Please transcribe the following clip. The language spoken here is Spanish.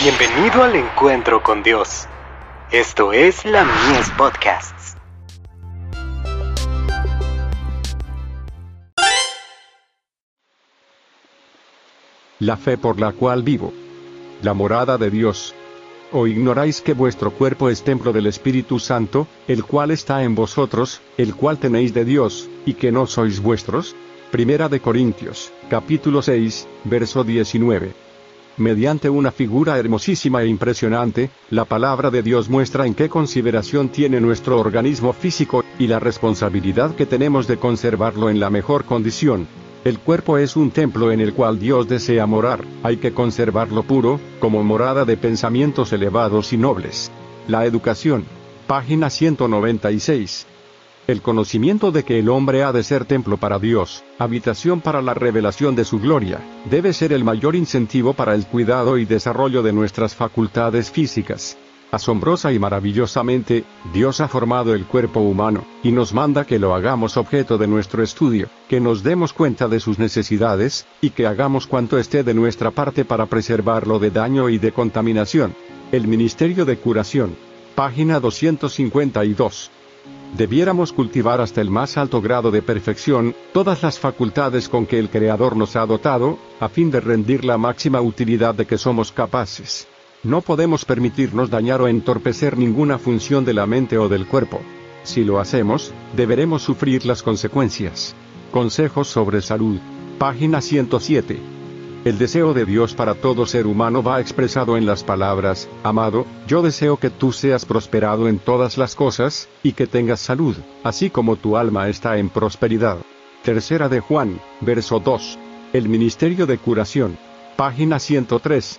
Bienvenido al encuentro con Dios. Esto es la Mies Podcasts. La fe por la cual vivo. La morada de Dios. ¿O ignoráis que vuestro cuerpo es templo del Espíritu Santo, el cual está en vosotros, el cual tenéis de Dios, y que no sois vuestros? Primera de Corintios, capítulo 6, verso 19. Mediante una figura hermosísima e impresionante, la palabra de Dios muestra en qué consideración tiene nuestro organismo físico, y la responsabilidad que tenemos de conservarlo en la mejor condición. El cuerpo es un templo en el cual Dios desea morar, hay que conservarlo puro, como morada de pensamientos elevados y nobles. La educación. Página 196. El conocimiento de que el hombre ha de ser templo para Dios, habitación para la revelación de su gloria, debe ser el mayor incentivo para el cuidado y desarrollo de nuestras facultades físicas. Asombrosa y maravillosamente, Dios ha formado el cuerpo humano, y nos manda que lo hagamos objeto de nuestro estudio, que nos demos cuenta de sus necesidades, y que hagamos cuanto esté de nuestra parte para preservarlo de daño y de contaminación. El Ministerio de Curación. Página 252 debiéramos cultivar hasta el más alto grado de perfección todas las facultades con que el Creador nos ha dotado, a fin de rendir la máxima utilidad de que somos capaces. No podemos permitirnos dañar o entorpecer ninguna función de la mente o del cuerpo. Si lo hacemos, deberemos sufrir las consecuencias. Consejos sobre salud. Página 107. El deseo de Dios para todo ser humano va expresado en las palabras, Amado, yo deseo que tú seas prosperado en todas las cosas, y que tengas salud, así como tu alma está en prosperidad. Tercera de Juan, verso 2. El Ministerio de Curación. Página 103.